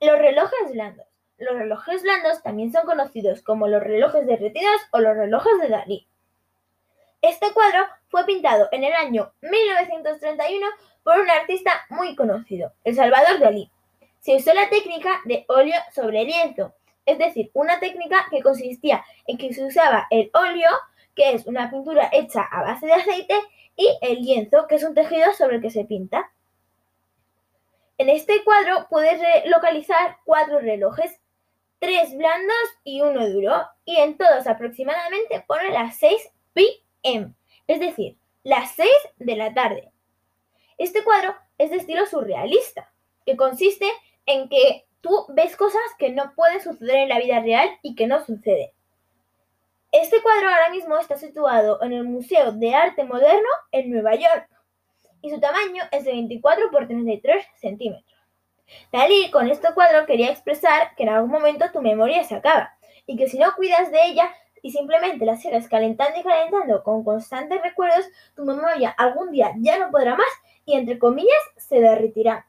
relojes blandos. Los relojes blandos también son conocidos como los relojes derretidos o los relojes de Dalí. Este cuadro fue pintado en el año 1931 por un artista muy conocido, el Salvador Dalí. Se usó la técnica de óleo sobre lienzo, es decir, una técnica que consistía en que se usaba el óleo, que es una pintura hecha a base de aceite, y el lienzo, que es un tejido sobre el que se pinta. En este cuadro puedes localizar cuatro relojes tres blandos y uno duro, y en todos aproximadamente pone las 6 pm, es decir, las 6 de la tarde. Este cuadro es de estilo surrealista, que consiste en que tú ves cosas que no pueden suceder en la vida real y que no suceden. Este cuadro ahora mismo está situado en el Museo de Arte Moderno en Nueva York y su tamaño es de 24 por 33 centímetros. Dalí con este cuadro quería expresar que en algún momento tu memoria se acaba y que si no cuidas de ella y simplemente la sigues calentando y calentando con constantes recuerdos, tu memoria algún día ya no podrá más y entre comillas se derretirá.